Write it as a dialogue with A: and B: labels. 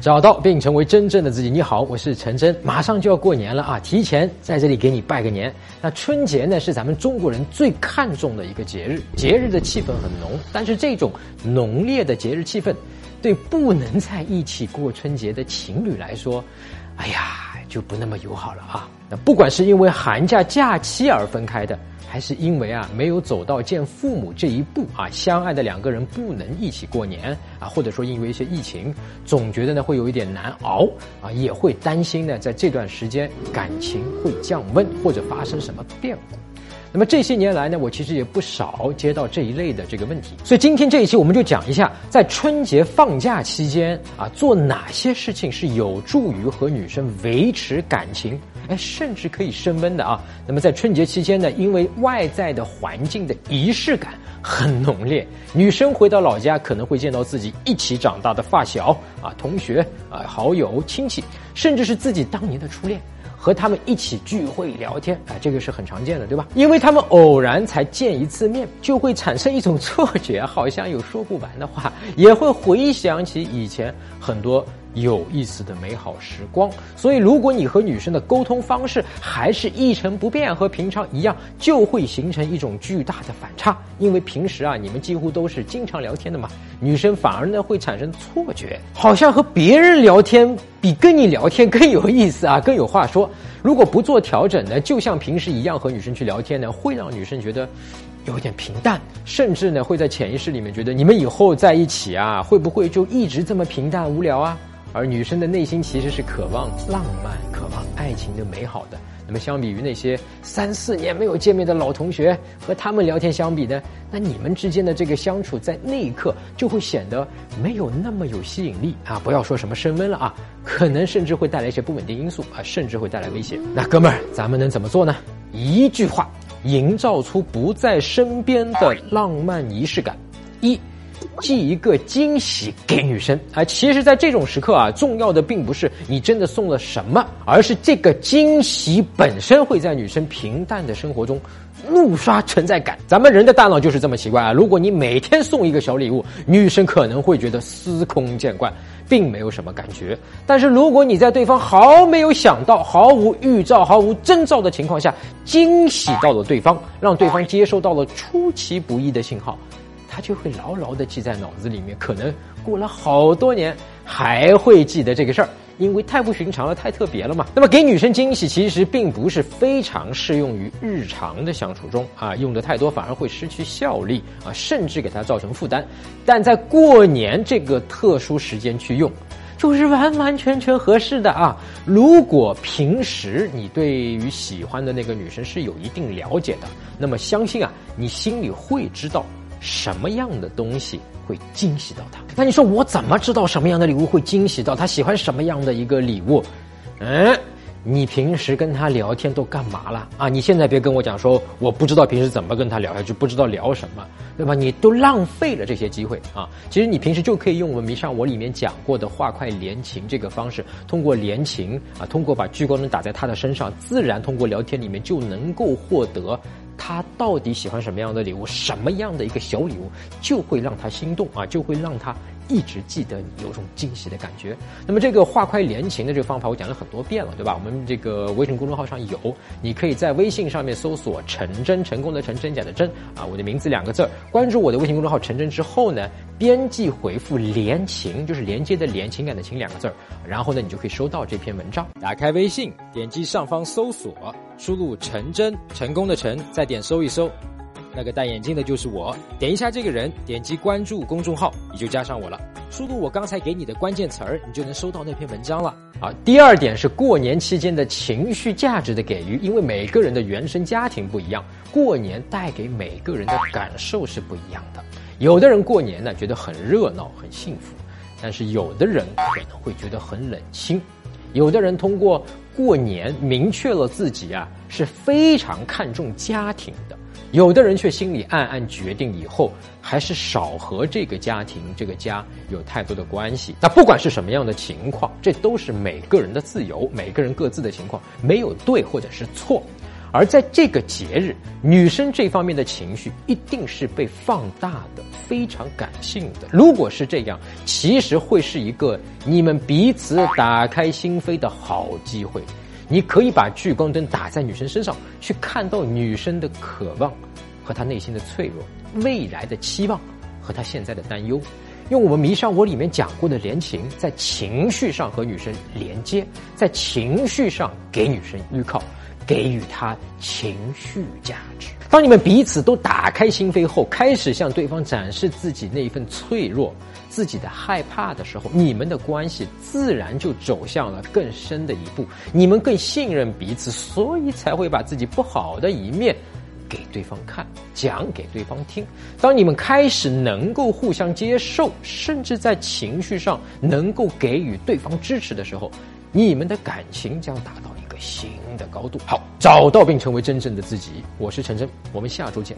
A: 找到并成为真正的自己。你好，我是陈真。马上就要过年了啊，提前在这里给你拜个年。那春节呢，是咱们中国人最看重的一个节日，节日的气氛很浓。但是这种浓烈的节日气氛，对不能在一起过春节的情侣来说，哎呀，就不那么友好了啊。那不管是因为寒假假期而分开的。还是因为啊没有走到见父母这一步啊，相爱的两个人不能一起过年啊，或者说因为一些疫情，总觉得呢会有一点难熬啊，也会担心呢在这段时间感情会降温或者发生什么变故。那么这些年来呢，我其实也不少接到这一类的这个问题，所以今天这一期我们就讲一下，在春节放假期间啊，做哪些事情是有助于和女生维持感情，哎，甚至可以升温的啊。那么在春节期间呢，因为外在的环境的仪式感很浓烈，女生回到老家可能会见到自己一起长大的发小啊、同学啊、好友、亲戚，甚至是自己当年的初恋。和他们一起聚会聊天啊，这个是很常见的，对吧？因为他们偶然才见一次面，就会产生一种错觉，好像有说不完的话，也会回想起以前很多。有意思的美好时光，所以如果你和女生的沟通方式还是一成不变，和平常一样，就会形成一种巨大的反差。因为平时啊，你们几乎都是经常聊天的嘛，女生反而呢会产生错觉，好像和别人聊天比跟你聊天更有意思啊，更有话说。如果不做调整呢，就像平时一样和女生去聊天呢，会让女生觉得有点平淡，甚至呢会在潜意识里面觉得你们以后在一起啊，会不会就一直这么平淡无聊啊？而女生的内心其实是渴望浪漫、渴望爱情的美好的。那么，相比于那些三四年没有见面的老同学，和他们聊天相比呢，那你们之间的这个相处，在那一刻就会显得没有那么有吸引力啊！不要说什么升温了啊，可能甚至会带来一些不稳定因素啊，甚至会带来威胁。那哥们儿，咱们能怎么做呢？一句话，营造出不在身边的浪漫仪式感。一。寄一个惊喜给女生啊！其实，在这种时刻啊，重要的并不是你真的送了什么，而是这个惊喜本身会在女生平淡的生活中怒刷存在感。咱们人的大脑就是这么奇怪啊！如果你每天送一个小礼物，女生可能会觉得司空见惯，并没有什么感觉。但是，如果你在对方毫没有想到、毫无预兆、毫无征兆的情况下，惊喜到了对方，让对方接收到了出其不意的信号。就会牢牢的记在脑子里面，可能过了好多年还会记得这个事儿，因为太不寻常了，太特别了嘛。那么给女生惊喜，其实并不是非常适用于日常的相处中啊，用的太多反而会失去效力啊，甚至给她造成负担。但在过年这个特殊时间去用，就是完完全全合适的啊。如果平时你对于喜欢的那个女生是有一定了解的，那么相信啊，你心里会知道。什么样的东西会惊喜到他？那你说我怎么知道什么样的礼物会惊喜到他？喜欢什么样的一个礼物？嗯。你平时跟他聊天都干嘛了啊？你现在别跟我讲说我不知道平时怎么跟他聊下去，不知道聊什么，对吧？你都浪费了这些机会啊！其实你平时就可以用我们迷上我里面讲过的画快连情这个方式，通过连情啊，通过把聚光灯打在他的身上，自然通过聊天里面就能够获得他到底喜欢什么样的礼物，什么样的一个小礼物就会让他心动啊，就会让他。一直记得你有种惊喜的感觉。那么这个画快连情的这个方法，我讲了很多遍了，对吧？我们这个微信公众号上有，你可以在微信上面搜索“陈真”，成功的陈，真假的真啊，我的名字两个字。关注我的微信公众号“陈真”之后呢，编辑回复“连情”，就是连接的连，情感的情两个字，然后呢，你就可以收到这篇文章。打开微信，点击上方搜索，输入“陈真”，成功的陈，再点搜一搜。那个戴眼镜的就是我，点一下这个人，点击关注公众号，你就加上我了。输入我刚才给你的关键词儿，你就能收到那篇文章了。啊，第二点是过年期间的情绪价值的给予，因为每个人的原生家庭不一样，过年带给每个人的感受是不一样的。有的人过年呢觉得很热闹、很幸福，但是有的人可能会觉得很冷清。有的人通过过年明确了自己啊是非常看重家庭的。有的人却心里暗暗决定，以后还是少和这个家庭、这个家有太多的关系。那不管是什么样的情况，这都是每个人的自由，每个人各自的情况，没有对或者是错。而在这个节日，女生这方面的情绪一定是被放大的，非常感性的。如果是这样，其实会是一个你们彼此打开心扉的好机会。你可以把聚光灯打在女生身上，去看到女生的渴望和她内心的脆弱、未来的期望和她现在的担忧。用我们《迷上我》里面讲过的连情，在情绪上和女生连接，在情绪上给女生依靠，给予他情绪价值。当你们彼此都打开心扉后，开始向对方展示自己那一份脆弱、自己的害怕的时候，你们的关系自然就走向了更深的一步。你们更信任彼此，所以才会把自己不好的一面。给对方看，讲给对方听。当你们开始能够互相接受，甚至在情绪上能够给予对方支持的时候，你们的感情将达到新的高度。好，找到并成为真正的自己。我是陈真，我们下周见。